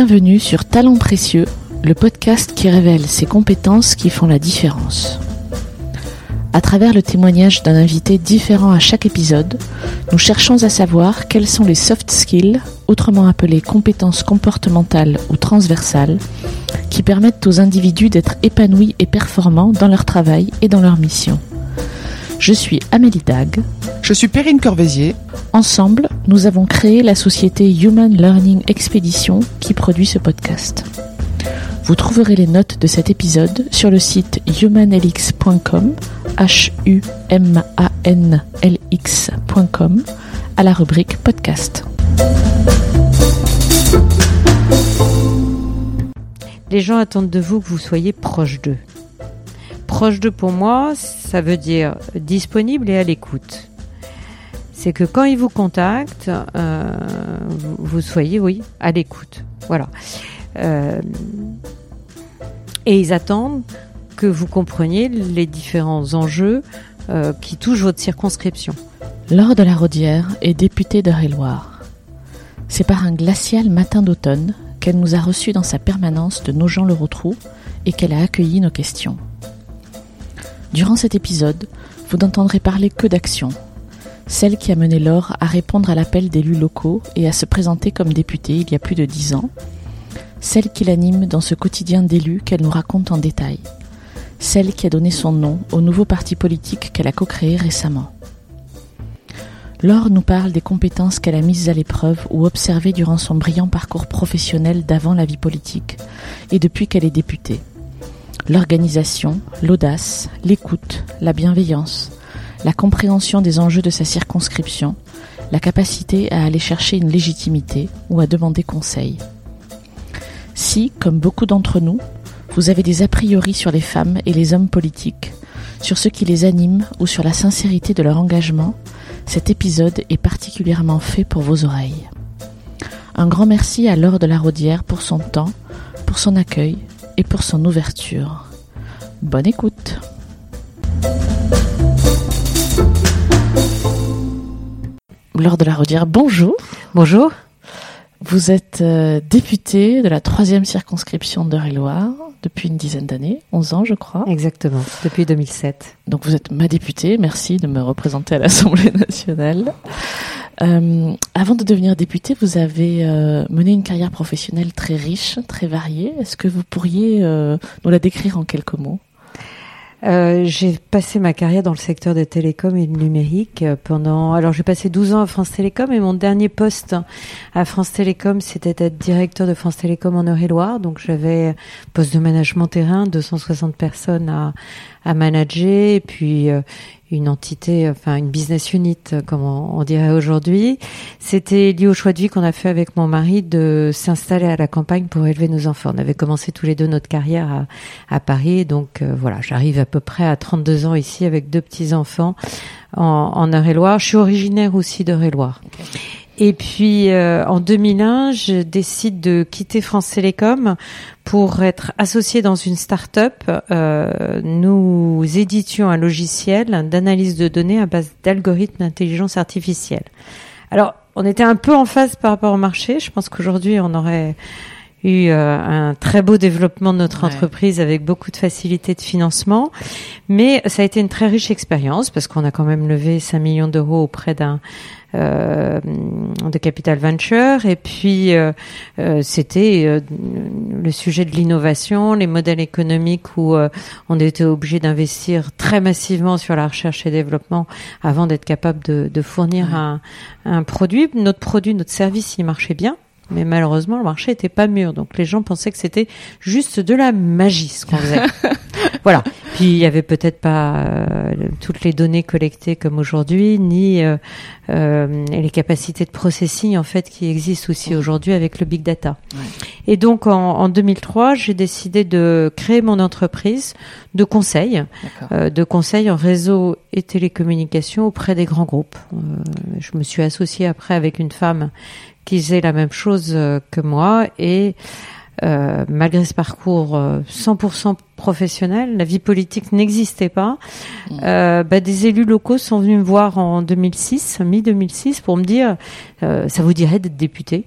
Bienvenue sur Talents Précieux, le podcast qui révèle ces compétences qui font la différence. À travers le témoignage d'un invité différent à chaque épisode, nous cherchons à savoir quels sont les soft skills, autrement appelés compétences comportementales ou transversales, qui permettent aux individus d'être épanouis et performants dans leur travail et dans leur mission. Je suis Amélie Dag. Je suis Perrine Corvézier. Ensemble, nous avons créé la société Human Learning Expedition qui produit ce podcast. Vous trouverez les notes de cet épisode sur le site humanlx.com, h u m a n l x.com, à la rubrique podcast. Les gens attendent de vous que vous soyez proche d'eux. Proche d'eux pour moi, ça veut dire disponible et à l'écoute. C'est que quand ils vous contactent, euh, vous soyez, oui, à l'écoute. Voilà. Euh, et ils attendent que vous compreniez les différents enjeux euh, qui touchent votre circonscription. Laure de la Rodière est députée d'Eure-et-Loire. C'est par un glacial matin d'automne qu'elle nous a reçus dans sa permanence de Nogent-le-Rotrou et qu'elle a accueilli nos questions. Durant cet épisode, vous n'entendrez parler que d'action. Celle qui a mené Laure à répondre à l'appel d'élus locaux et à se présenter comme députée il y a plus de dix ans. Celle qui l'anime dans ce quotidien d'élus qu'elle nous raconte en détail. Celle qui a donné son nom au nouveau parti politique qu'elle a co-créé récemment. Laure nous parle des compétences qu'elle a mises à l'épreuve ou observées durant son brillant parcours professionnel d'avant la vie politique et depuis qu'elle est députée l'organisation, l'audace, l'écoute, la bienveillance, la compréhension des enjeux de sa circonscription, la capacité à aller chercher une légitimité ou à demander conseil. Si, comme beaucoup d'entre nous, vous avez des a priori sur les femmes et les hommes politiques, sur ce qui les anime ou sur la sincérité de leur engagement, cet épisode est particulièrement fait pour vos oreilles. Un grand merci à Laure de la Rodière pour son temps, pour son accueil et pour son ouverture. Bonne écoute. Laure de la Rodière, bonjour. Bonjour. Vous êtes euh, députée de la troisième circonscription d'Eure-et-Loire depuis une dizaine d'années, 11 ans je crois. Exactement, depuis 2007. Donc vous êtes ma députée, merci de me représenter à l'Assemblée nationale. Euh, avant de devenir députée, vous avez euh, mené une carrière professionnelle très riche, très variée. Est-ce que vous pourriez euh, nous la décrire en quelques mots? Euh, j'ai passé ma carrière dans le secteur des télécoms et du numérique euh, pendant. Alors j'ai passé 12 ans à France Télécom et mon dernier poste à France Télécom c'était être directeur de France Télécom en Eure-et-Loire. Donc j'avais poste de management terrain, 260 personnes à, à manager et puis euh, une entité, enfin une business unit, comme on, dirait aujourd'hui. C'était lié au choix de vie qu'on a fait avec mon mari de s'installer à la campagne pour élever nos enfants. On avait commencé tous les deux notre carrière à, à Paris, donc euh, voilà, j'arrive à peu près à 32 ans ici avec deux petits enfants en, en Eure-et-Loire. Je suis originaire aussi d'Eure-et-Loire. Et puis euh, en 2001, je décide de quitter France Télécom pour être associée dans une start-up. Euh, nous éditions un logiciel d'analyse de données à base d'algorithmes d'intelligence artificielle. Alors, on était un peu en phase par rapport au marché. Je pense qu'aujourd'hui, on aurait eu euh, un très beau développement de notre Ouais. entreprise avec beaucoup de facilité de financement. Mais ça a été une très riche expérience parce qu'on a quand même levé 5 millions d'euros auprès d'un de Capital Venture et puis euh, euh, c'était euh, le sujet de l'innovation, les modèles économiques où euh, on était obligé d'investir très massivement sur la recherche et développement avant d'être capable de, de fournir Ouais. un, un produit. Notre produit, notre service, il marchait bien. Mais malheureusement, le marché était pas mûr. Donc les gens pensaient que c'était juste de la magie ce qu'on faisait. voilà. Puis il y avait peut-être pas euh, toutes les données collectées comme aujourd'hui, ni euh, euh, les capacités de processing en fait qui existent aussi aujourd'hui avec le big data. Ouais. Et donc en, en 2003, j'ai décidé de créer mon entreprise de conseil, euh, de conseil en réseau et télécommunications auprès des grands groupes. Euh, je me suis associée après avec une femme qui faisait la même chose euh, que moi et euh, malgré ce parcours euh, 100% professionnel, la vie politique n'existait pas. Mm. Euh, bah, des élus locaux sont venus me voir en 2006, mi-2006, pour me dire euh, ça vous dirait d'être député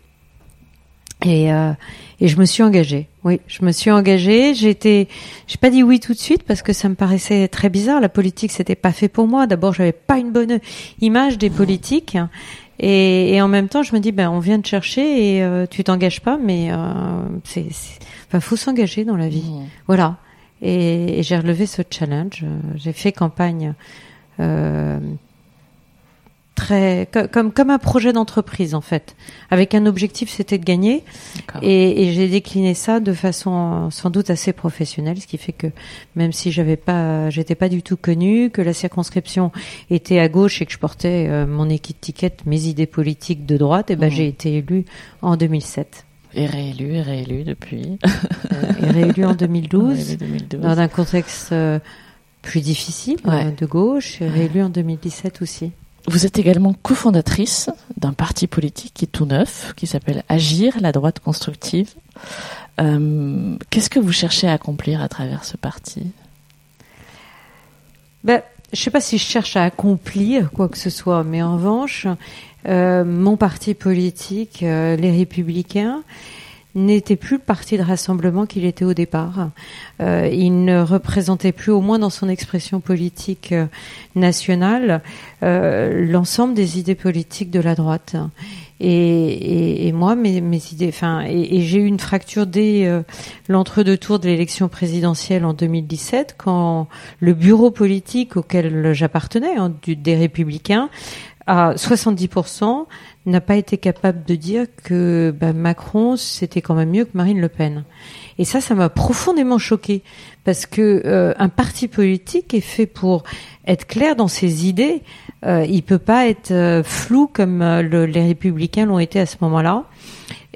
Et, euh, et je me suis engagée. Oui, je me suis engagée. J'ai pas dit oui tout de suite parce que ça me paraissait très bizarre. La politique, c'était pas fait pour moi. D'abord, j'avais pas une bonne image des politiques. Et, et, en même temps, je me dis, ben, on vient de chercher et euh, tu t'engages pas, mais euh, c'est, enfin, faut s'engager dans la vie. Mmh. Voilà. Et, et j'ai relevé ce challenge. J'ai fait campagne euh, très comme comme un projet d'entreprise en fait, avec un objectif, c'était de gagner. Et, et j'ai décliné ça de façon sans doute assez professionnelle, ce qui fait que même si j'avais pas, j'étais pas du tout connue, que la circonscription était à gauche et que je portais euh, mon étiquette, mes idées politiques de droite, et ben mmh. j'ai été élue en 2007. Et réélu, et réélu depuis. et réélu en 2012, 2012. dans un contexte euh, plus difficile ouais. de gauche, et réélu en 2017 aussi. Vous êtes également cofondatrice d'un parti politique qui est tout neuf, qui s'appelle Agir, la droite constructive. Euh, Qu'est-ce que vous cherchez à accomplir à travers ce parti? Ben, Je ne sais pas si je cherche à accomplir quoi que ce soit, mais en revanche, euh, mon parti politique, euh, les Républicains, n'était plus le parti de rassemblement qu'il était au départ. Euh, il ne représentait plus, au moins dans son expression politique euh, nationale, euh, l'ensemble des idées politiques de la droite. Et, et, et moi, mes, mes, idées, enfin, et, et j'ai eu une fracture dès euh, l'entre-deux tours de l'élection présidentielle en 2017, quand le bureau politique auquel j'appartenais, hein, des Républicains, à 70%, n'a pas été capable de dire que bah, Macron c'était quand même mieux que Marine Le Pen. Et ça, ça m'a profondément choqué parce que euh, un parti politique est fait pour être clair dans ses idées. Euh, il peut pas être euh, flou comme euh, le, les Républicains l'ont été à ce moment-là.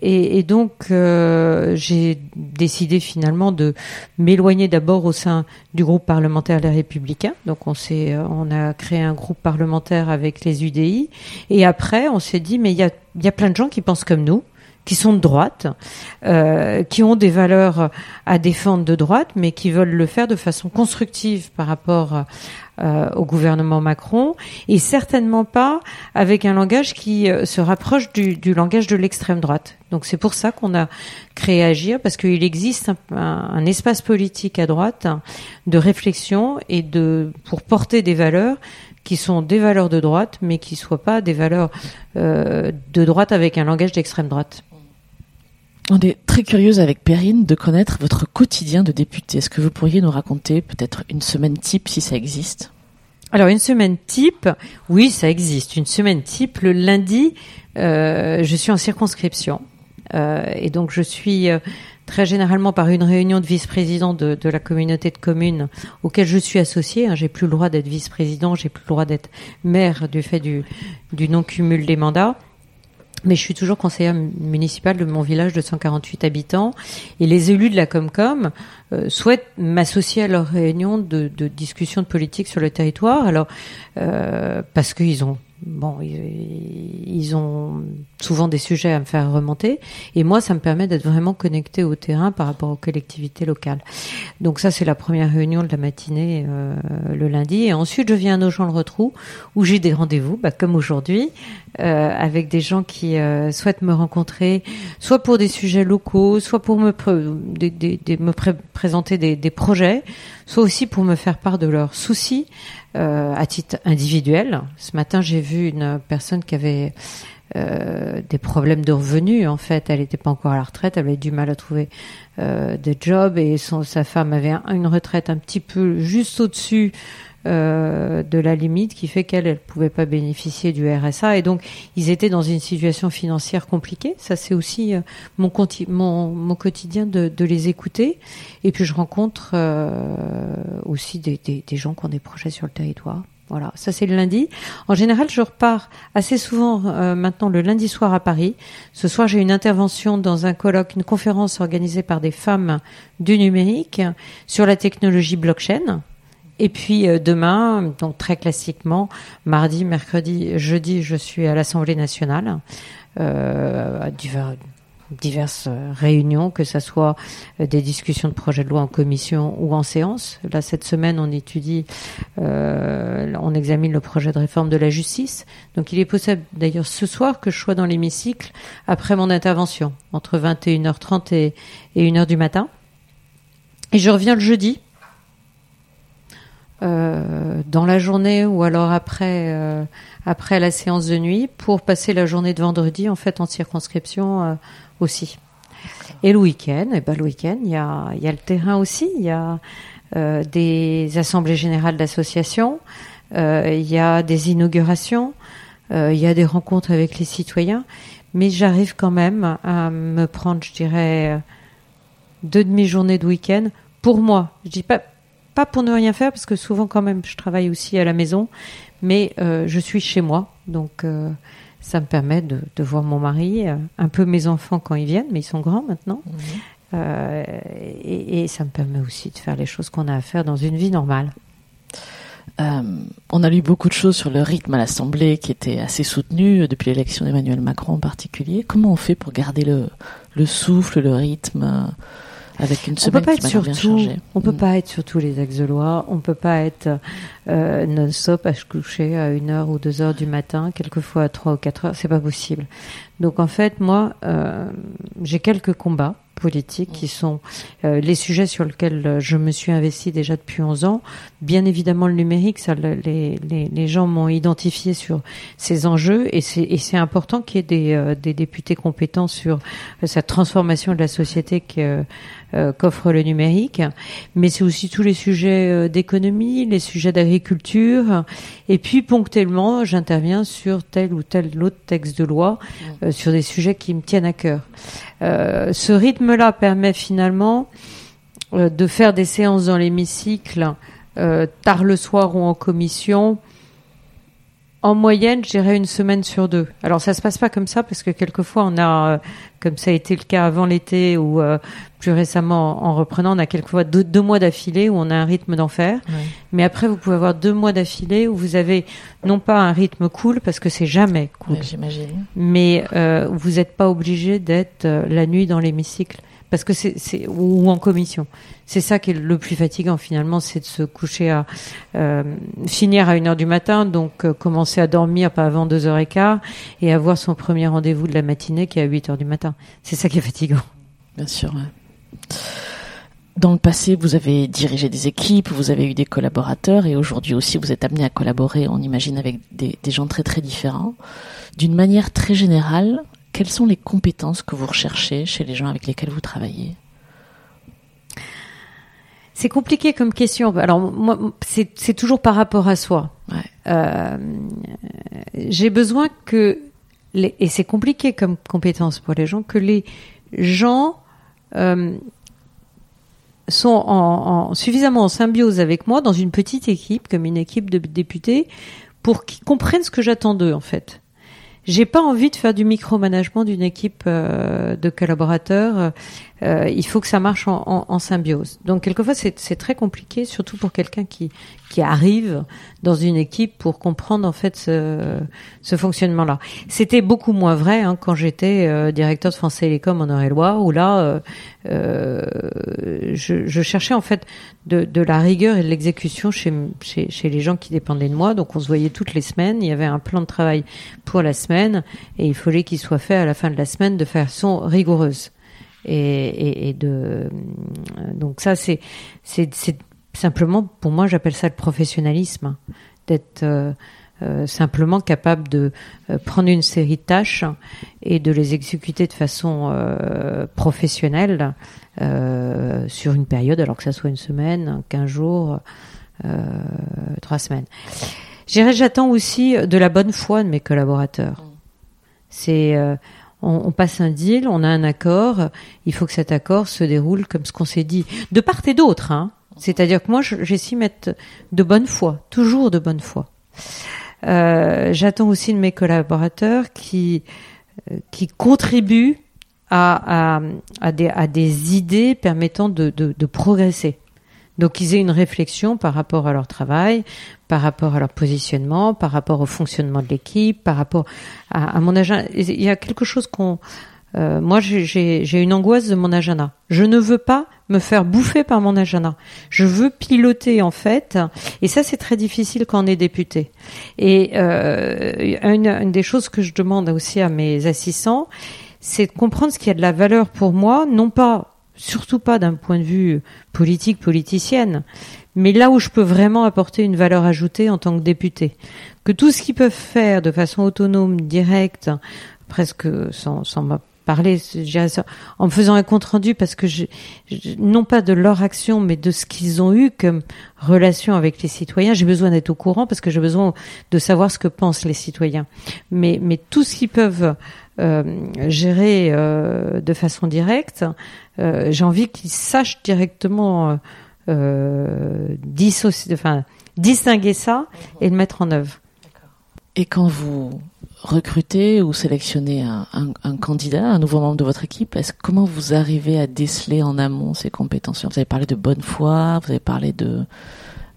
Et, donc, euh, j'ai décidé finalement de m'éloigner d'abord au sein du groupe parlementaire Les Républicains. Donc, on s'est, euh, on a créé un groupe parlementaire avec les UDI. Et après, on s'est dit, mais il y a, y a plein de gens qui pensent comme nous qui sont de droite, euh, qui ont des valeurs à défendre de droite, mais qui veulent le faire de façon constructive par rapport euh, au gouvernement Macron, et certainement pas avec un langage qui euh, se rapproche du, du langage de l'extrême droite. Donc c'est pour ça qu'on a créé Agir, parce qu'il existe un, un, espace politique à droite de réflexion et de pour porter des valeurs qui sont des valeurs de droite, mais qui soient pas des valeurs euh, de droite avec un langage d'extrême droite. On est très curieuse avec Perrine de connaître votre quotidien de député. Est-ce que vous pourriez nous raconter peut-être une semaine type si ça existe? Alors une semaine type, oui, ça existe. Une semaine type, le lundi, euh, je suis en circonscription. Euh, et donc je suis euh, très généralement par une réunion de vice-président de, la communauté de communes auquel je suis associée. Hein, j'ai plus le droit d'être vice-président, j'ai plus le droit d'être maire du fait du, du non-cumul des mandats mais je suis toujours conseillère municipale de mon village de 148 habitants et les élus de la Comcom euh, souhaitent m'associer à leur réunion de, de, discussion de politique sur le territoire. Alors euh, parce qu'ils ont bon, ils ont souvent des sujets à me faire remonter. Et moi, ça me permet d'être vraiment connecté au terrain par rapport aux collectivités locales. Donc ça, c'est la première réunion de la matinée euh, le lundi. Et ensuite, je viens à Nogent-le-Retrou, où j'ai des rendez-vous, bah, comme aujourd'hui, euh, avec des gens qui euh, souhaitent me rencontrer, soit pour des sujets locaux, soit pour me, présenter des, projets, soit aussi pour me faire part de leurs soucis à titre individuel. Ce matin, j'ai vu une personne qui avait euh, des problèmes de revenus. En fait, elle n'était pas encore à la retraite, elle avait du mal à trouver euh, de job et sa femme avait un, une retraite un petit peu juste au-dessus euh, de la limite qui fait qu'elle elle pouvait pas bénéficier du RSA et donc ils étaient dans une situation financière compliquée ça c'est aussi euh, mon, mon, mon quotidien de, de, les écouter et puis je rencontre euh, aussi des, des, des gens qui ont des projets sur le territoire voilà, ça c'est le lundi. En général, je repars assez souvent euh, maintenant le lundi soir à Paris. Ce soir, j'ai une intervention dans un colloque, une conférence organisée par des femmes du numérique sur la technologie blockchain. Et puis euh, demain, donc très classiquement, mardi, mercredi, jeudi, je suis à l'Assemblée nationale. Euh, diverses euh, réunions, que ce soit des discussions de projets de loi en commission ou en séance. Là, cette semaine, on étudie, on examine le projet de réforme de la justice. Donc, il est possible, d'ailleurs, ce soir, que je sois dans l'hémicycle après mon intervention, entre 21h30 et, et 1h du matin. Et je reviens le jeudi, euh, dans la journée ou alors après, euh, après la séance de nuit, pour passer la journée de vendredi, en fait, en circonscription euh, aussi. Et le week-end, et ben le week-end, il y a, y a le terrain aussi. Il y a des assemblées générales d'associations, il y a des inaugurations, il y a des rencontres avec les citoyens. Mais j'arrive quand même à me prendre, je dirais, deux demi-journées de week-end pour moi. Je dis pas pas pour ne rien faire parce que souvent quand même je travaille aussi à la maison, mais euh, je suis chez moi, donc euh, ça me permet de, de voir mon mari, euh, un peu mes enfants quand ils viennent, mais ils sont grands maintenant. Mhm. Euh, et, et ça me permet aussi de faire les choses qu'on a à faire dans une vie normale. On a lu beaucoup de choses sur le rythme à l'Assemblée qui était assez soutenu depuis l'élection d'Emmanuel Macron en particulier. Comment on fait pour garder le, le souffle, le rythme avec une On peut semaine pas qui être sur l'air bien tout. chargée On peut pas être sur tous les axes de loi. On peut pas être euh, non-stop à se coucher à une heure ou deux heures du matin, quelquefois à trois ou quatre heures. C'est pas possible. Donc en fait, moi, euh, j'ai quelques combats politiques qui sont euh, les sujets sur lesquels je me suis investi déjà depuis 11 ans. Bien évidemment, le numérique, ça, le- les, les, les gens m'ont identifié sur ces enjeux et c'est important qu'il y ait des, euh, des députés compétents sur cette transformation de la société que, qu'offre le numérique. Mais c'est aussi tous les sujets euh, d'économie, les sujets d'agriculture. Et puis, ponctuellement, j'interviens sur tel ou tel autre texte de loi, euh, sur des sujets qui me tiennent à cœur. Euh, ce rythme-là permet finalement euh, de faire des séances dans l'hémicycle euh, tard le soir ou en commission. En moyenne, je dirais une semaine sur deux. Alors ça se passe pas comme ça parce que quelquefois on a, euh, comme ça a été le cas avant l'été ou euh, plus récemment en reprenant, on a quelquefois deux, deux mois d'affilée où on a un rythme d'enfer. Ouais. Mais après, vous pouvez avoir deux mois d'affilée où vous avez non pas un rythme cool parce que c'est jamais cool, Ouais, J'imagine. mais euh, vous n'êtes pas obligé d'être la nuit dans l'hémicycle parce que c'est ou en commission. C'est ça qui est le plus fatigant finalement, c'est de se coucher à euh, finir à une heure du matin, donc euh, commencer à dormir pas avant deux heures et quart et avoir son premier rendez-vous de la matinée qui est à 8 heures du matin. C'est ça qui est fatigant. Bien sûr. ouais. Dans le passé, vous avez dirigé des équipes, vous avez eu des collaborateurs et aujourd'hui aussi, vous êtes amené à collaborer, on imagine, avec des gens très très différents. D'une manière très générale, quelles sont les compétences que vous recherchez chez les gens avec lesquels vous travaillez? C'est compliqué comme question. Alors moi, c'est toujours par rapport à soi. Ouais. Euh, J'ai besoin que les, et c'est compliqué comme compétence pour les gens que les gens euh, sont en, en- suffisamment en symbiose avec moi dans une petite équipe comme une équipe de députés pour qu'ils comprennent ce que j'attends d'eux en fait. J'ai pas envie de faire du micromanagement d'une équipe euh, de collaborateurs. Euh, il faut que ça marche en, symbiose. Donc quelquefois c'est très compliqué, surtout pour quelqu'un qui arrive dans une équipe pour comprendre en fait ce, fonctionnement-là. C'était beaucoup moins vrai hein, quand j'étais euh, directeur de France Télécom en Eure-et-Loire, où là euh, je, cherchais en fait de, la rigueur et de l'exécution chez les gens qui dépendaient de moi. Donc on se voyait toutes les semaines. Il y avait un plan de travail pour la semaine et il fallait qu'il soit fait à la fin de la semaine de façon rigoureuse. Et, et, et de donc ça c'est c'est simplement pour moi j'appelle ça le professionnalisme d'être euh, euh, simplement capable de euh, prendre une série de tâches et de les exécuter de façon euh, professionnelle euh, sur une période, alors que ça soit une semaine, 15 jours, euh, trois semaines. J'attends aussi de la bonne foi de mes collaborateurs. C'est euh, on, passe un deal, on a un accord, il faut que cet accord se déroule comme ce qu'on s'est dit, de part et d'autre. Hein. C'est-à-dire que moi, je- j'essaie de mettre de bonne foi, toujours de bonne foi. Euh, J'attends aussi de mes collaborateurs qui euh, qui contribuent à, à, des, à des idées permettant de, de progresser. Donc qu'ils aient une réflexion par rapport à leur travail, par rapport à leur positionnement, par rapport au fonctionnement de l'équipe, par rapport à, à mon agenda. Il y a quelque chose qu'on Euh, moi, j'ai une angoisse de mon agenda. Je ne veux pas me faire bouffer par mon agenda. Je veux piloter en fait, et ça c'est très difficile quand on est député. Et euh, une, une, des choses que je demande aussi à mes assistants, c'est de comprendre ce qui a de la valeur pour moi, non pas, surtout pas d'un point de vue politique, politicienne, mais là où je peux vraiment apporter une valeur ajoutée en tant que député. Que tout ce qu'ils peuvent faire de façon autonome, directe, presque sans, sans parler en me faisant un compte rendu parce que je, non pas de leur action mais de ce qu'ils ont eu comme relation avec les citoyens j'ai besoin d'être au courant parce que j'ai besoin de savoir ce que pensent les citoyens mais mais tout ce qu'ils peuvent euh, gérer euh, de façon directe euh, j'ai envie qu'ils sachent directement euh, dissocier enfin distinguer ça et le mettre en œuvre et quand vous recruter ou sélectionner un, un, candidat, un nouveau membre de votre équipe, est-ce comment vous arrivez à déceler en amont ces compétences? Vous avez parlé de bonne foi, vous avez parlé de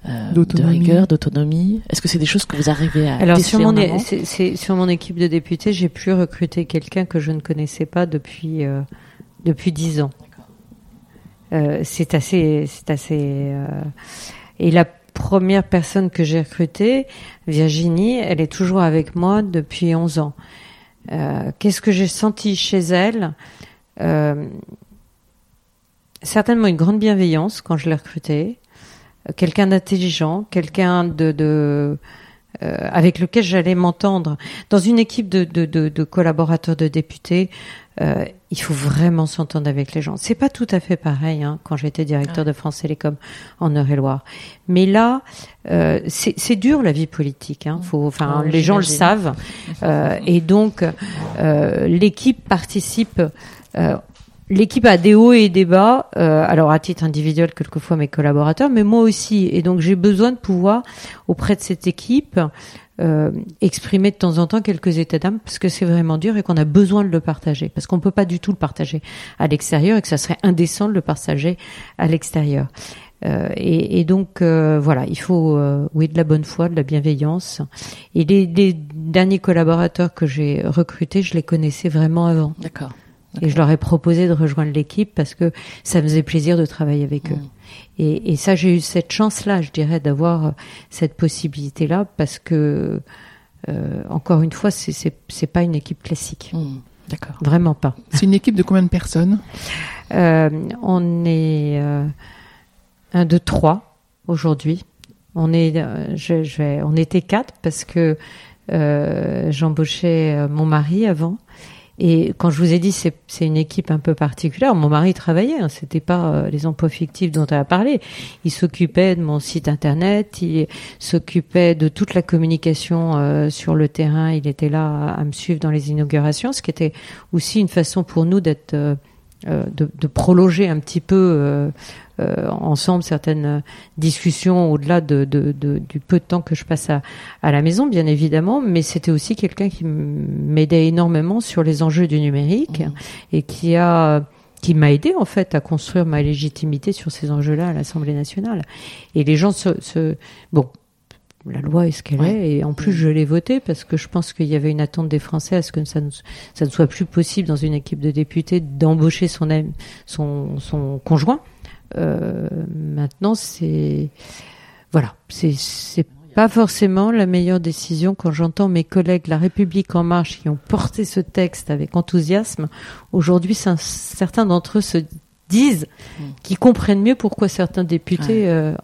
euh, de rigueur, d'autonomie. Est-ce que c'est des choses que vous arrivez à Alors déceler sur mon, en amont? c'est, sur mon équipe de députés, j'ai pu recruter quelqu'un que je ne connaissais pas depuis euh, depuis dix ans. Euh, c'est assez, c'est assez. Euh, et la première personne que j'ai recrutée, Virginie, elle est toujours avec moi depuis 11 ans. Euh, Qu'est-ce que j'ai senti chez elle? Euh, Certainement une grande bienveillance quand je l'ai recrutée, quelqu'un d'intelligent, quelqu'un de, de euh, avec lequel j'allais m'entendre. Dans une équipe de, de, de, de collaborateurs de députés, euh, il faut vraiment s'entendre avec les gens. C'est pas tout à fait pareil hein, quand j'étais directeur de France Télécom en Eure-et-Loire. Mais là, euh, c'est dur la vie politique. Hein. Faut, enfin, les gens le savent. Euh, et donc, euh, l'équipe participe. Euh, L'équipe a des hauts et des bas, euh, alors à titre individuel quelquefois mes collaborateurs, mais moi aussi. Et donc j'ai besoin de pouvoir auprès de cette équipe euh, exprimer de temps en temps quelques états d'âme parce que c'est vraiment dur et qu'on a besoin de le partager parce qu'on peut pas du tout le partager à l'extérieur et que ça serait indécent de le partager à l'extérieur. Euh, et, et, donc euh, voilà, il faut euh, oui de la bonne foi, de la bienveillance. Et les, les derniers collaborateurs que j'ai recrutés, je les connaissais vraiment avant. D'accord. Et je leur ai proposé de rejoindre l'équipe parce que ça me faisait plaisir de travailler avec eux. Et, et, ça, j'ai eu cette chance-là, je dirais, d'avoir cette possibilité-là parce que, euh, encore une fois, c'est pas une équipe classique. Mmh, D'accord. Vraiment pas. C'est une équipe de combien de personnes? Euh, On est euh, un, deux, trois aujourd'hui. On est, euh, je, je vais, on était quatre parce que euh, j'embauchais mon mari avant et quand je vous ai dit c'est une équipe un peu particulière, mon mari travaillait, hein, c'était pas euh, les emplois fictifs dont elle a parlé. Il s'occupait de mon site internet, il s'occupait de toute la communication euh, sur le terrain. Il était là à, à, me suivre dans les inaugurations, ce qui était aussi une façon pour nous d'être euh, de, de, prolonger un petit peu euh, euh, ensemble certaines discussions au-delà de, de, du peu de temps que je passe à, à la maison, bien évidemment, mais c'était aussi quelqu'un qui m'aidait énormément sur les enjeux du numérique mmh. et qui a qui m'a aidé en fait à construire ma légitimité sur ces enjeux-là à l'Assemblée nationale. Et les gens se, se bon, la loi est ce qu'elle ouais. est, et en plus je l'ai votée parce que je pense qu'il y avait une attente des Français à ce que ça ne, ça ne soit plus possible dans une équipe de députés d'embaucher son, son, son conjoint. Euh, maintenant, c'est voilà, c'est pas forcément la meilleure décision quand j'entends mes collègues La République en marche qui ont porté ce texte avec enthousiasme. Aujourd'hui, certains d'entre eux se disent mmh. qu'ils comprennent mieux pourquoi certains députés ouais. euh,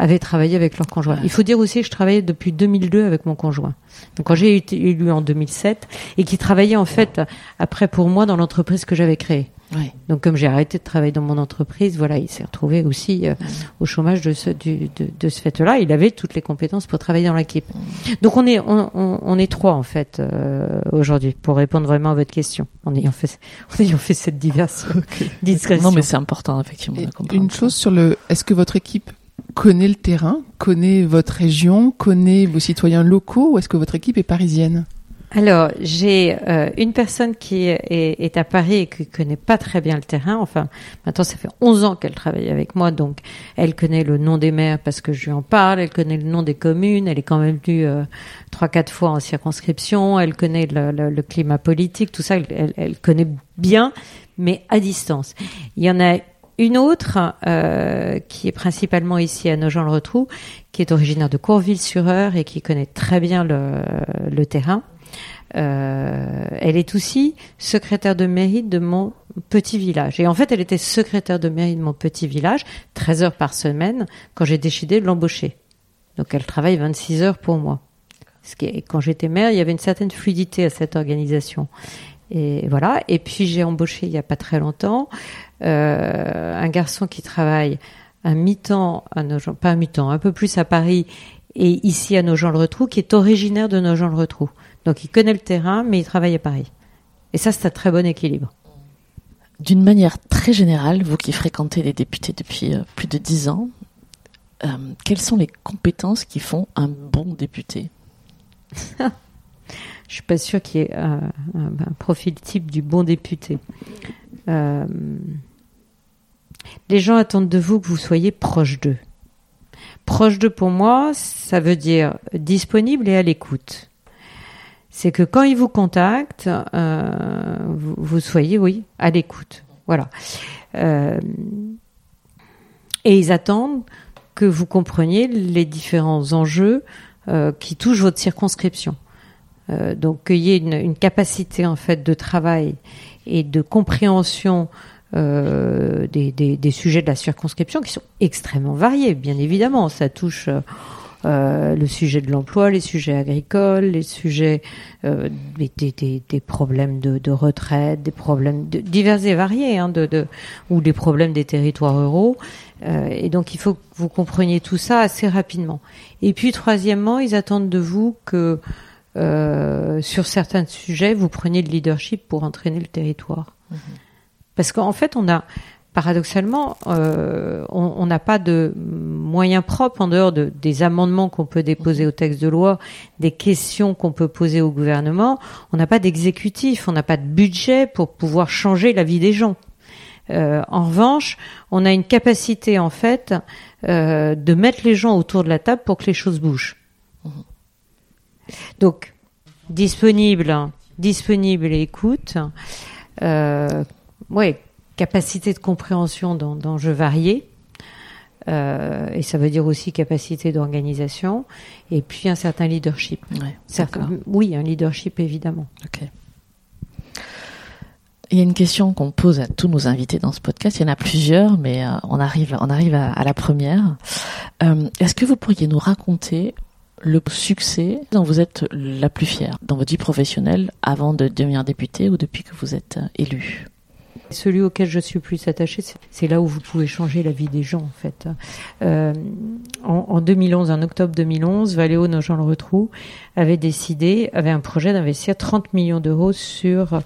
avaient travaillé avec leur conjoint. Ouais. Il faut dire aussi que je travaillais depuis 2002 avec mon conjoint. Donc quand j'ai été élu en 2007 et qui travaillait en fait après pour moi dans l'entreprise que j'avais créée. Ouais. Donc comme j'ai arrêté de travailler dans mon entreprise, voilà, il s'est retrouvé aussi euh, au chômage de ce du, de, de ce fait-là. Il avait toutes les compétences pour travailler dans l'équipe. Donc on est on, on, on, est trois en fait euh, aujourd'hui pour répondre vraiment à votre question. En ayant fait en ayant fait cette diverse okay. Non mais c'est important effectivement. Une chose sur le, est-ce que votre équipe connaît le terrain, connaît votre région, connaît vos citoyens locaux, ou est-ce que votre équipe est parisienne? Alors, j'ai euh, une personne qui est, est, à Paris et qui connaît pas très bien le terrain. Enfin, maintenant, ça fait 11 ans qu'elle travaille avec moi, donc elle connaît le nom des maires parce que je lui en parle. Elle connaît le nom des communes. Elle est quand même venue euh, trois, quatre fois en circonscription. Elle connaît le, le, le climat politique, tout ça. Elle, elle, connaît bien, mais à distance. Il y en a une autre euh, qui est principalement ici à Nogent-le-Rotrou, qui est originaire de Courville-sur-Eure et qui connaît très bien le, terrain. Euh, elle est aussi secrétaire de mairie de mon petit village. Et en fait, elle était secrétaire de mairie de mon petit village, 13 heures par semaine, quand j'ai décidé de l'embaucher. Donc elle travaille 26 heures pour moi. Quand j'étais maire, il y avait une certaine fluidité à cette organisation. Et voilà. Et puis j'ai embauché il y a pas très longtemps euh, un garçon qui travaille un mi-temps à Nogent, pas un mi-temps, un peu plus à Paris et ici à Nogent-le-Retrou, qui est originaire de Nogent-le-Retrou. Donc il connaît le terrain, mais il travaille à Paris. Et ça, c'est un très bon équilibre. D'une manière très générale, vous qui fréquentez les députés depuis euh, plus de dix ans, euh, quelles sont les compétences qui font un bon député? Je suis pas sûre qu'il y ait un, profil type du bon député. Euh, les gens attendent de vous que vous soyez proche d'eux. Proche d'eux pour moi, ça veut dire disponible et à l'écoute c'est que quand ils vous contactent, euh, vous, soyez, oui, à l'écoute. Voilà. Euh, et ils attendent que vous compreniez les différents enjeux euh, qui touchent votre circonscription. Donc qu'il y ait une, capacité en fait de travail et de compréhension des, des, sujets de la circonscription qui sont extrêmement variés, bien évidemment. Ça touche euh, le sujet de l'emploi, les sujets agricoles, les sujets euh, des, des, des, problèmes de, de, retraite, des problèmes divers et variés, hein, de, ou les problèmes des territoires ruraux. Euh, et donc il faut que vous compreniez tout ça assez rapidement. Et puis troisièmement, ils attendent de vous que euh, sur certains sujets, vous preniez le leadership pour entraîner le territoire. Mmh. Parce qu'en fait, on a paradoxalement, euh, on n'a pas de moyens propres en dehors de, des amendements qu'on peut déposer au texte de loi, des questions qu'on peut poser au gouvernement. On n'a pas d'exécutif, on n'a pas de budget pour pouvoir changer la vie des gens. Euh, en revanche, on a une capacité en fait euh, de mettre les gens autour de la table pour que les choses bougent. Donc, disponible, disponible et écoute. Euh, ouais, capacité de compréhension d'enjeux variés. Euh, et ça veut dire aussi capacité d'organisation et puis un certain leadership. oui, un leadership évidemment. Ok. Il y a une question qu'on pose à tous nos invités dans ce podcast. Il y en a plusieurs, mais euh, on arrive, on arrive à, la première. Euh, est-ce que vous pourriez nous raconter le succès dont vous êtes la plus fière dans votre vie professionnelle avant de devenir député ou depuis que vous êtes élu? Celui auquel je suis plus attachée, c'est là où vous pouvez changer la vie des gens, en fait. Euh, en, 2011, en octobre 2011, Valéo Nogent-le-Retrou avait décidé, avait un projet d'investir 30 millions d'euros sur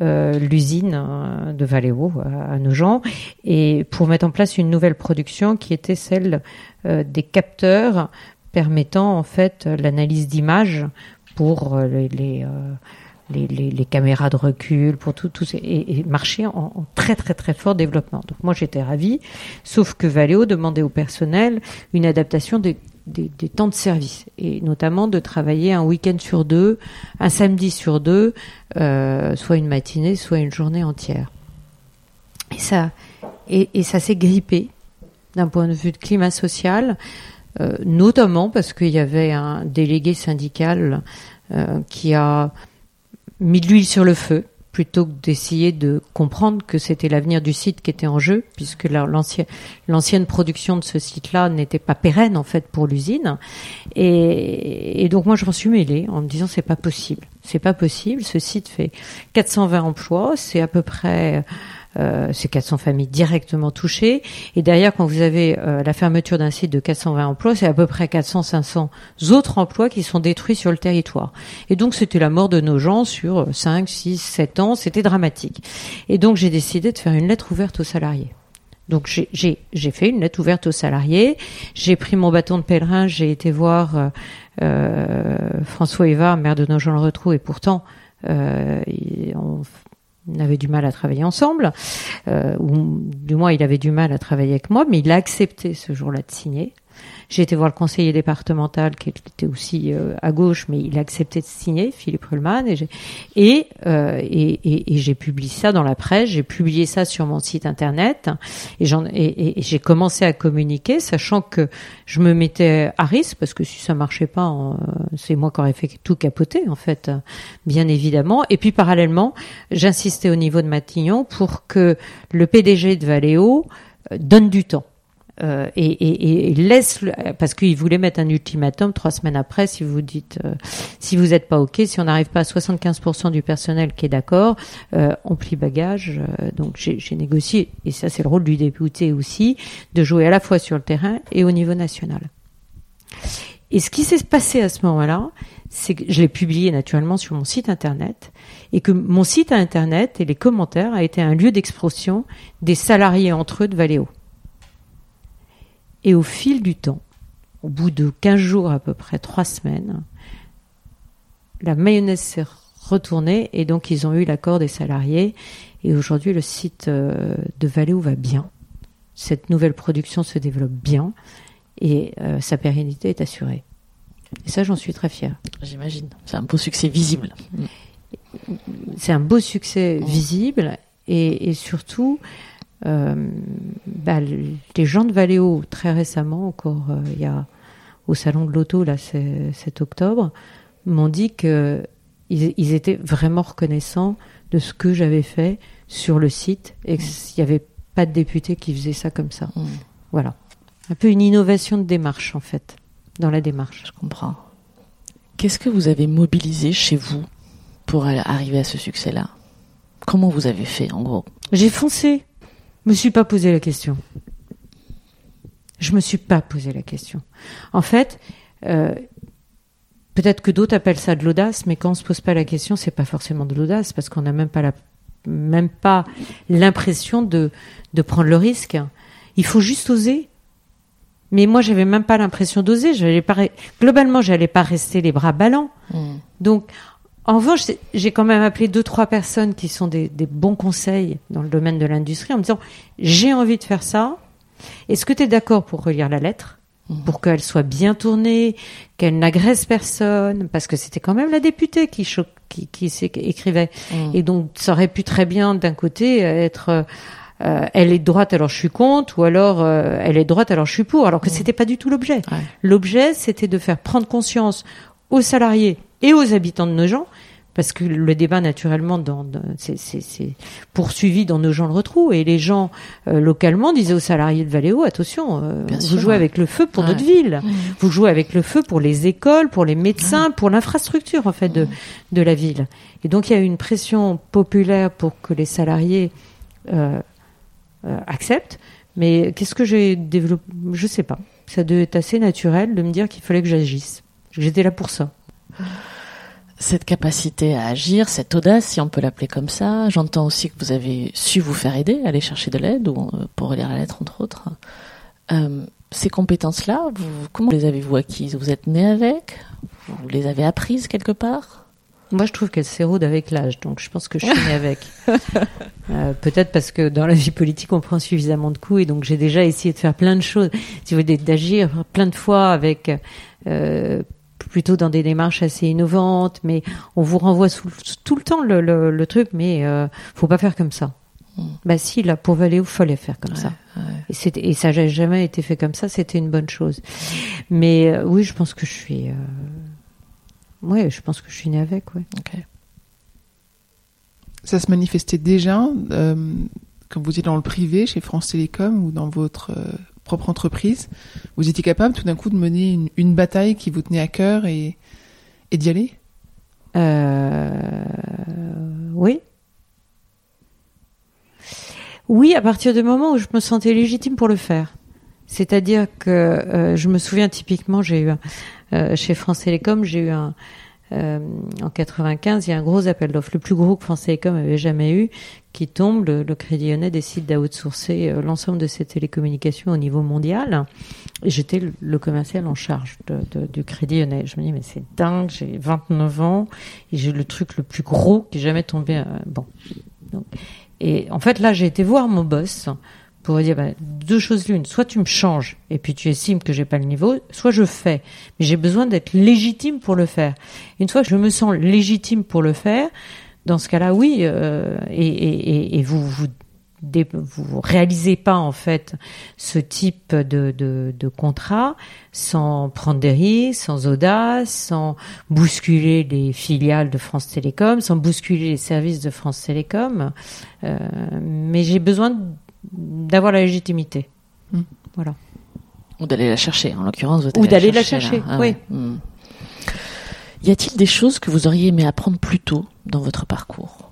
euh, l'usine euh, de Valéo à, Nogent et pour mettre en place une nouvelle production qui était celle des capteurs permettant en fait l'analyse d'images pour les, les, les, les, caméras de recul, pour tout, tout et, et marcher en, en, très très très fort développement. Donc moi j'étais ravie, sauf que Valeo demandait au personnel une adaptation des, des, des, temps de service et notamment de travailler un week-end sur deux, un samedi sur deux, euh, soit une matinée, soit une journée entière. Et ça, et, et ça s'est grippé d'un point de vue de climat social, euh, notamment parce qu'il y avait un délégué syndical euh, qui a mis de l'huile sur le feu plutôt que d'essayer de comprendre que c'était l'avenir du site qui était en jeu, puisque l'ancienne production de ce site-là n'était pas pérenne en fait pour l'usine. Et, et, donc moi je m'en suis mêlée en me disant c'est pas possible, c'est pas possible. Ce site fait 420 emplois, c'est à peu près ces 400 familles directement touchées. Et derrière, quand vous avez euh, la fermeture d'un site de 420 emplois, c'est à peu près 400-500 autres emplois qui sont détruits sur le territoire. Et donc, c'était la mort de nos gens sur 5, 6, 7 ans. C'était dramatique. Et donc, j'ai décidé de faire une lettre ouverte aux salariés Donc j'ai- fait une lettre ouverte aux salariés. J'ai pris mon bâton de pèlerin. J'ai été voir euh, euh, François Évard, maire de Nogent-le-Rotrou, et pourtant euh, on avait du mal à travailler ensemble, euh, ou du moins il avait du mal à travailler avec moi, mais il a accepté ce jour-là de signer. J'ai été voir le conseiller départemental qui était aussi euh, à gauche, mais il a accepté de signer, Philippe Rullmann, et j'ai et, euh, et, et, et j'ai publié ça dans la presse, j'ai publié ça sur mon site internet, et, j'en, et, j'ai commencé à communiquer, sachant que je me mettais à risque, parce que si ça marchait pas, euh, c'est moi qui aurais fait tout capoter, en fait, bien évidemment. Et puis parallèlement, j'insistais au niveau de Matignon pour que le PDG de Valeo euh, donne du temps. Euh, et, et, et laisse le- parce qu'il voulait mettre un ultimatum trois semaines après si vous dites euh, si vous n'êtes pas ok si on n'arrive pas à 75% du personnel qui est d'accord euh, on plie bagage Euh, donc j'ai négocié et ça c'est le rôle du député aussi de jouer à la fois sur le terrain et au niveau national. Et ce qui s'est passé à ce moment-là c'est que je l'ai publié naturellement sur mon site internet et que mon site internet et les commentaires a été un lieu d'expression des salariés entre eux de Valeo et au fil du temps, au bout de 15 jours à peu près, 3 semaines, la mayonnaise s'est retournée et donc ils ont eu l'accord des salariés. Et aujourd'hui, le site euh, de Valeo va bien. Cette nouvelle production se développe bien et euh, sa pérennité est assurée. Et ça, j'en suis très fière. J'imagine. C'est un beau succès visible. c'est un beau succès visible et, et surtout bah, le- les gens de Valeo très récemment encore euh, il y a au salon de l'auto là cet octobre m'ont dit que ils, ils étaient vraiment reconnaissants de ce que j'avais fait sur le site et qu'il n'y avait pas de député qui faisait ça comme ça Mm. voilà un peu une innovation de démarche en fait dans la démarche Je comprends. Qu'est-ce que vous avez mobilisé chez vous pour arriver à ce succès-là? Comment vous avez fait, en gros? J'ai foncé. Je me suis pas posé la question. Je me suis pas posé la question. En fait, euh, peut-être que d'autres appellent ça de l'audace, mais quand on se pose pas la question, c'est pas forcément de l'audace parce qu'on n'a même pas la, même pas l'impression de de prendre le risque. Il faut juste oser. Mais moi, j'avais même pas l'impression d'oser. J'allais pas, globalement, j'allais pas rester les bras ballants. Mm. Donc, en revanche, j'ai quand même appelé deux, trois personnes qui sont des, des bons conseils dans le domaine de l'industrie en me disant j'ai envie de faire ça. Est-ce que tu es d'accord pour relire la lettre? Mhm. pour qu'elle soit bien tournée, qu'elle n'agresse personne, parce que c'était quand même la députée qui, qui, écrivait. Mm. Et donc, ça aurait pu très bien, d'un côté, être euh, elle est de droite alors je suis contre, ou alors euh, elle est de droite alors je suis pour, alors que c'était pas du tout l'objet. Ouais. L'objet, c'était de faire prendre conscience aux salariés et aux habitants de Nogent, parce que le débat, naturellement, dans, dans- c'est- c'est c'est poursuivi dans Nogent le retrou, et les gens euh, localement disaient aux salariés de Valéo, attention, euh, vous sûr, jouez ouais. avec le feu pour Ouais. notre ville, Mm. vous jouez avec le feu pour les écoles, pour les médecins, pour l'infrastructure en fait de, de la ville. Et donc il y a eu une pression populaire pour que les salariés euh, euh, acceptent. Mais qu'est-ce que j'ai développé? Je sais pas. Ça devait être assez naturel de me dire qu'il fallait que j'agisse. J'étais là pour ça. Cette capacité à agir, cette audace, si on peut l'appeler comme ça, j'entends aussi que vous avez su vous faire aider, aller chercher de l'aide ou euh, pour relire la lettre entre autres. Euh, ces compétences-là, comment les avez-vous acquises? Vous êtes né avec? Vous les avez apprises quelque part? Moi, je trouve qu'elle s'érode avec l'âge, donc je pense que je suis née avec. Euh, Peut-être parce que dans la vie politique, on prend suffisamment de coups, et donc j'ai déjà essayé de faire plein de choses, si vous voulez, d'agir plein de fois avec euh, plutôt dans des démarches assez innovantes, mais on vous renvoie sous- tout le temps le, le- le truc, mais euh, faut pas faire comme ça. Mm. Bah si, là, pour Valéo, fallait faire comme ça. ouais. Et, et ça n'a jamais été fait comme ça, c'était une bonne chose. Mais euh, oui, je pense que je suis... Euh... Ouais, je pense que je suis née avec, ouais. Ok. Ça se manifestait déjà euh, quand vous étiez dans le privé chez France Télécom ou dans votre euh, entreprise. Vous étiez capable tout d'un coup de mener une, bataille qui vous tenait à cœur et, et d'y aller? Euh, oui. Oui, à partir du moment où je me sentais légitime pour le faire. C'est-à-dire que euh, je me souviens typiquement, j'ai eu un- euh, chez France Télécom, j'ai eu un, euh, en 95, il y a un gros appel d'offres, le plus gros que France Télécom avait jamais eu, qui tombe. Le, Crédit Lyonnais décide d'outsourcer euh, l'ensemble de ses télécommunications au niveau mondial. J'étais le, commercial en charge du Crédit Lyonnais. Je me dis, mais c'est dingue, j'ai 29 ans et j'ai le truc le plus gros qui est jamais tombé. Euh, bon. et en fait, là, j'ai été voir mon boss pour dire bah, deux choses l'une. Soit tu me changes et puis tu estimes que j'ai pas le niveau, soit je fais. Mais j'ai besoin d'être légitime pour le faire. Une fois que je me sens légitime pour le faire, dans ce cas-là, oui, euh, et, et, vous vous réalisez pas en fait ce type de, de, de, contrat sans prendre des risques, sans audace, sans bousculer les filiales de France Télécom, sans bousculer les services de France Télécom. Euh, mais j'ai besoin d'avoir la légitimité. Hmm. Voilà. Ou d'aller la chercher, en l'occurrence. Ou d'aller la chercher, ah oui. Hmm. Y a-t-il des choses que vous auriez aimé apprendre plus tôt dans votre parcours?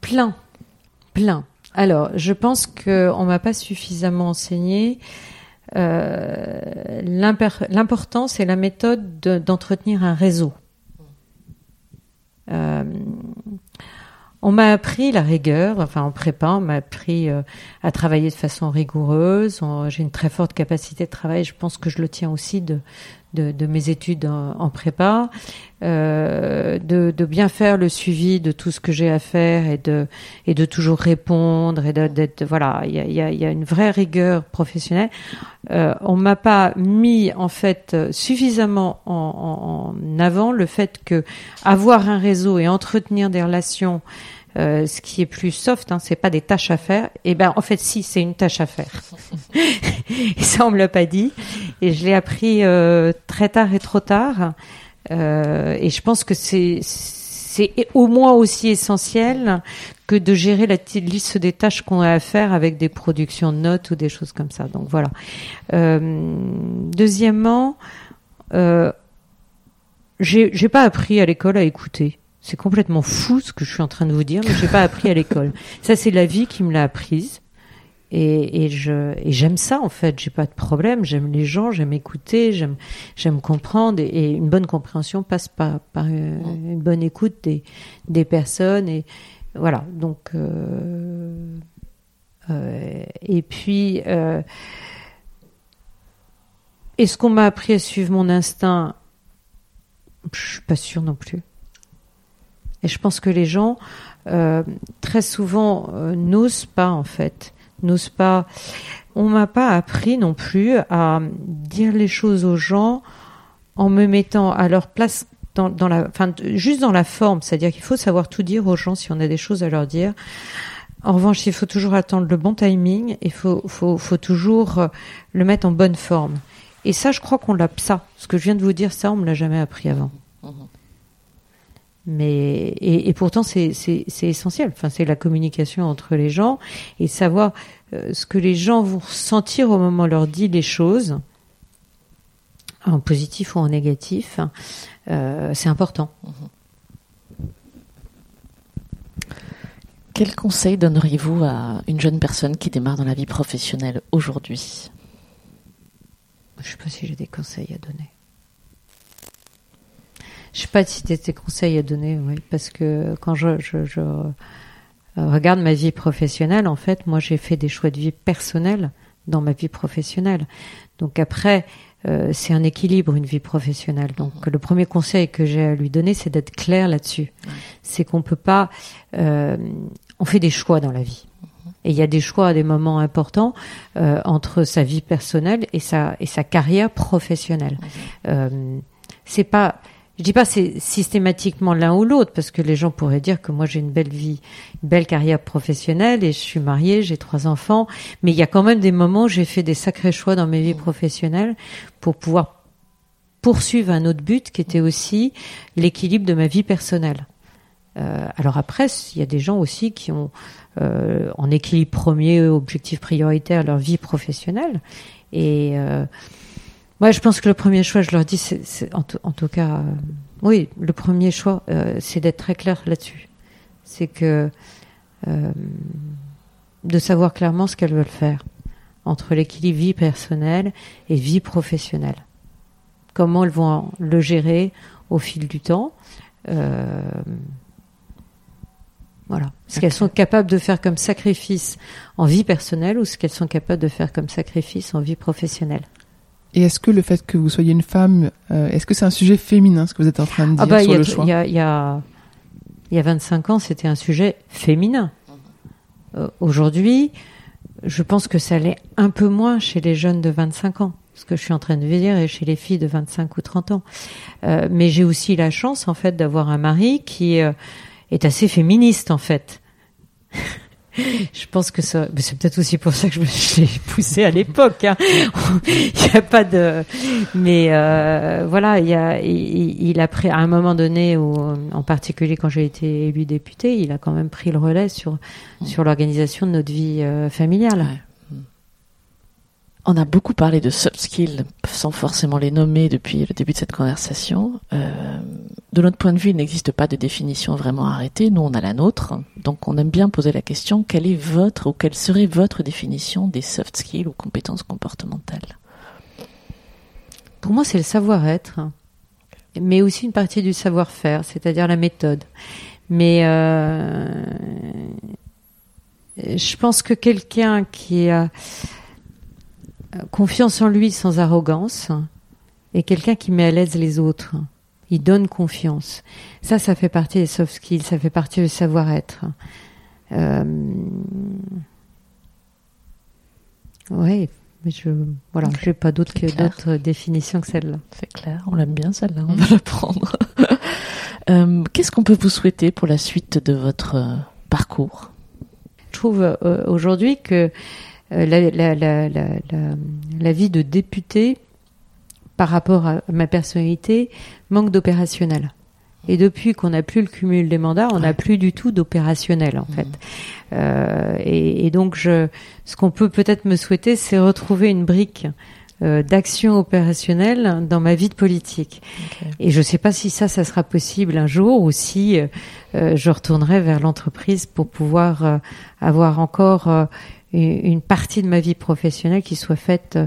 Plein, plein. Alors, je pense qu'on m'a pas suffisamment enseigné euh, l'importance et la méthode d'entretenir un réseau. Euh, on m'a appris la rigueur, enfin en prépa, on m'a appris euh, à travailler de façon rigoureuse. J'ai une très forte capacité de travail. Je pense que je le tiens aussi de, de, mes études en, prépa, euh, de, bien faire le suivi de tout ce que j'ai à faire et de, et de toujours répondre et d'être voilà, il y a, une vraie rigueur professionnelle. Euh, on m'a pas mis en fait suffisamment en, en, avant le fait que avoir un réseau et entretenir des relations euh, ce qui est plus soft, hein, c'est pas des tâches à faire. Et eh ben en fait si, c'est une tâche à faire. ça on me l'a pas dit, et je l'ai appris euh, très tard et trop tard. Euh, et je pense que c'est au moins aussi essentiel que de gérer la liste des tâches qu'on a à faire avec des productions de notes ou des choses comme ça. Donc voilà. Deuxièmement, j'ai pas appris à l'école à écouter. C'est complètement fou ce que je suis en train de vous dire, mais j'ai pas appris à l'école. Ça, c'est la vie qui me l'a apprise. Et, et je et j'aime ça en fait. J'ai pas de problème. J'aime les gens, j'aime écouter, j'aime j'aime comprendre. Et, une bonne compréhension passe par par une, bonne écoute des des personnes. Et voilà. Donc euh, euh, et puis euh, est-ce qu'on m'a appris à suivre mon instinct? Je suis pas sûre non plus. Et je pense que les gens, euh, très souvent, euh, n'osent pas, en fait. N'osent pas. On m'a pas appris non plus à dire les choses aux gens en me mettant à leur place juste dans la forme. C'est-à-dire qu'il faut savoir tout dire aux gens si on a des choses à leur dire. En revanche, il faut toujours attendre le bon timing. Faut, faut toujours euh, le mettre en bonne forme. Et ça, je crois qu'on l'a, ça. Ce que je viens de vous dire, ça, on me l'a jamais appris avant. Mais et, et pourtant c'est essentiel. Enfin, c'est la communication entre les gens et savoir euh, ce que les gens vont ressentir au moment où on leur dit les choses, en positif ou en négatif. Euh, c'est important. Quel conseil donneriez-vous à une jeune personne qui démarre dans la vie professionnelle aujourd'hui? Je ne sais pas si j'ai des conseils à donner. Je sais pas si tu des conseils à donner, oui, parce que quand je, je, je, euh, regarde ma vie professionnelle, en fait, moi j'ai fait des choix de vie personnels dans ma vie professionnelle. Donc après, euh, c'est un équilibre une vie professionnelle. Donc le premier conseil que j'ai à lui donner, c'est d'être clair là-dessus. C'est qu'on peut pas, euh, on fait des choix dans la vie. Et il y a des choix à des moments importants euh, entre sa vie personnelle et sa et sa carrière professionnelle. Euh, c'est pas je dis pas c'est systématiquement l'un ou l'autre parce que les gens pourraient dire que moi j'ai une belle vie, une belle carrière professionnelle et je suis mariée, j'ai trois enfants, mais il y a quand même des moments où j'ai fait des sacrés choix dans mes vies professionnelles pour pouvoir poursuivre un autre but qui était aussi l'équilibre de ma vie personnelle. Euh, alors après, il y a des gens aussi qui ont euh, en équilibre premier, objectif prioritaire leur vie professionnelle et euh, moi, je pense que le premier choix, je leur dis, c'est, en, tout cas, euh, oui, le premier choix, euh, c'est d'être très clair là-dessus. C'est que euh, de savoir clairement ce qu'elles veulent faire entre l'équilibre vie personnelle et vie professionnelle. comment elles vont le gérer au fil du temps. Euh, voilà. Ce qu'elles sont capables de faire comme sacrifice en vie personnelle ou ce qu'elles sont capables de faire comme sacrifice en vie professionnelle? Et est-ce que le fait que vous soyez une femme, euh, est-ce que c'est un sujet féminin, ce que vous êtes en train de dire ah bah, sur a, le choix Il y a, y, a, y a 25 ans, c'était un sujet féminin. Euh, Aujourd'hui, je pense que ça l'est un peu moins chez les jeunes de 25 ans. Ce que je suis en train de dire et chez les filles de 25 ou 30 ans. Euh, mais j'ai aussi la chance, en fait, d'avoir un mari qui est assez féministe, en fait. Je pense que ça, c'est peut-être aussi pour ça que je me suis épousée à l'époque. Hein. il n'y a pas de, mais euh, voilà, il, y a, il, il, a pris à un moment donné, où, en particulier quand j'ai été élue députée, il a quand même pris le relais sur mmh. sur l'organisation de notre vie euh, familiale. Ouais. On a beaucoup parlé de soft skills sans forcément les nommer depuis le début de cette conversation. Euh, de notre point de vue, il n'existe pas de définition vraiment arrêtée. Nous, on a la nôtre. Donc, on aime bien poser la question quelle est votre ou quelle serait votre définition des soft skills ou compétences comportementales? Pour moi, c'est le savoir-être, mais aussi une partie du savoir-faire, c'est-à-dire la méthode. Mais euh, je pense que quelqu'un qui a confiance en lui sans arrogance et quelqu'un qui met à l'aise les autres. Il donne confiance. Ça, ça fait partie des soft skills, ça fait partie du savoir-être. Euh... Oui, mais je voilà, j'ai pas d'autres d'autres définitions que celle-là. C'est clair, on l'aime bien celle-là, on va la prendre. euh, Qu'est-ce qu'on peut vous souhaiter pour la suite de votre euh, parcours? Je trouve euh, aujourd'hui que la, la, la, la, vie de député par rapport à ma personnalité manque d'opérationnel. Et depuis qu'on n'a plus le cumul des mandats, on n'a plus du tout d'opérationnel en fait. Euh, et, et, donc, je, ce qu'on peut peut-être me souhaiter, c'est retrouver une brique euh, d'action opérationnelle dans ma vie de politique. Okay. Et je ne sais pas si ça, ça sera possible un jour ou si euh, je retournerai vers l'entreprise pour pouvoir euh, avoir encore euh, une partie de ma vie professionnelle qui soit faite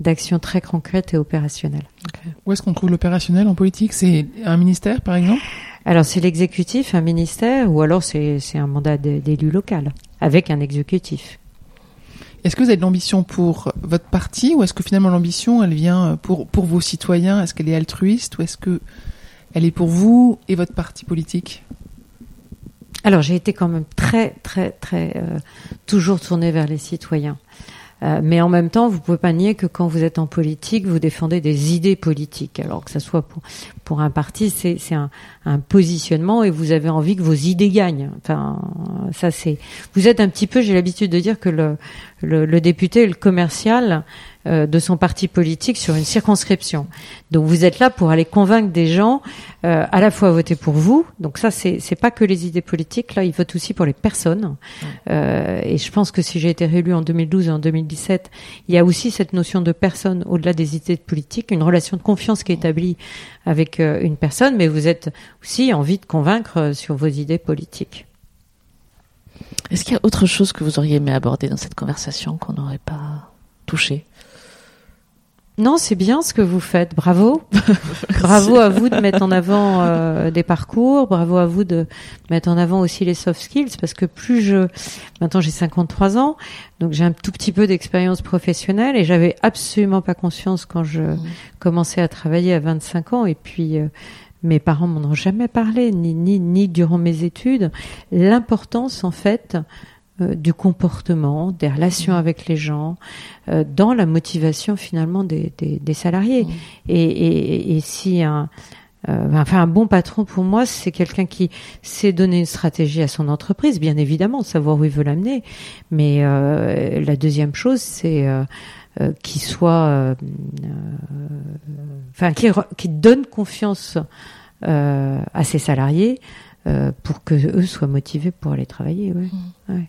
d'actions très concrètes et opérationnelles. Okay. Où est-ce qu'on trouve l'opérationnel en politique? C'est un ministère, par exemple? Alors, c'est l'exécutif, un ministère, ou alors c'est un mandat d'élu local, avec un exécutif. Est-ce que vous avez de l'ambition pour votre parti, ou est-ce que finalement l'ambition, elle vient pour, pour vos citoyens? Est-ce qu'elle est altruiste, ou est-ce que elle est pour vous et votre parti politique? Alors j'ai été quand même très très très euh, toujours tournée vers les citoyens. Euh, mais en même temps, vous pouvez pas nier que quand vous êtes en politique, vous défendez des idées politiques. Alors que ça soit pour pour un parti, c'est un, un positionnement et vous avez envie que vos idées gagnent. Enfin, ça c'est. Vous êtes un petit peu. J'ai l'habitude de dire que le le, le député, le commercial euh, de son parti politique sur une circonscription. Donc vous êtes là pour aller convaincre des gens euh, à la fois à voter pour vous. Donc ça c'est c'est pas que les idées politiques. Là, ils votent aussi pour les personnes. Euh, et je pense que si j'ai été réélu en 2012 et en 2017, il y a aussi cette notion de personne au-delà des idées politiques, une relation de confiance qui est établie avec une personne, mais vous êtes aussi envie de convaincre sur vos idées politiques. Est-ce qu'il y a autre chose que vous auriez aimé aborder dans cette conversation qu'on n'aurait pas touché non, c'est bien ce que vous faites. Bravo. bravo à vous de mettre en avant euh, des parcours. Bravo à vous de mettre en avant aussi les soft skills parce que plus je, maintenant j'ai 53 ans, donc j'ai un tout petit peu d'expérience professionnelle et j'avais absolument pas conscience quand je mmh. commençais à travailler à 25 ans et puis euh, mes parents m'en ont jamais parlé, ni, ni, ni durant mes études, l'importance en fait euh, du comportement, des relations mmh. avec les gens, euh, dans la motivation finalement des, des, des salariés. Mmh. Et, et, et, si un, euh, enfin, un bon patron pour moi, c'est quelqu'un qui sait donner une stratégie à son entreprise, bien évidemment, savoir où il veut l'amener. Mais euh, la deuxième chose, c'est euh, qu'il soit, enfin, qui, qui donne confiance à ses salariés pour que eux soient motivés pour aller travailler. Ouais. Mmh. ouais.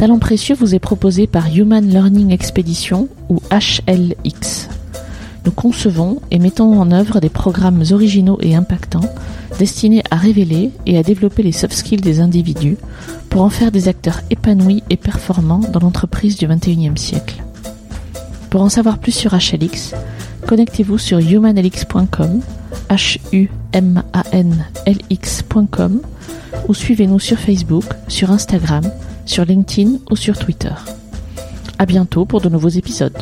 Talent Précieux vous est proposé par Human Learning Expedition ou HLX. Nous concevons et mettons en œuvre des programmes originaux et impactants destinés à révéler et à développer les soft skills des individus pour en faire des acteurs épanouis et performants dans l'entreprise du XXIe siècle. Pour en savoir plus sur HLX, connectez-vous sur humanlx.com, h u ou suivez-nous sur Facebook, sur Instagram, sur LinkedIn ou sur Twitter. À bientôt pour de nouveaux épisodes.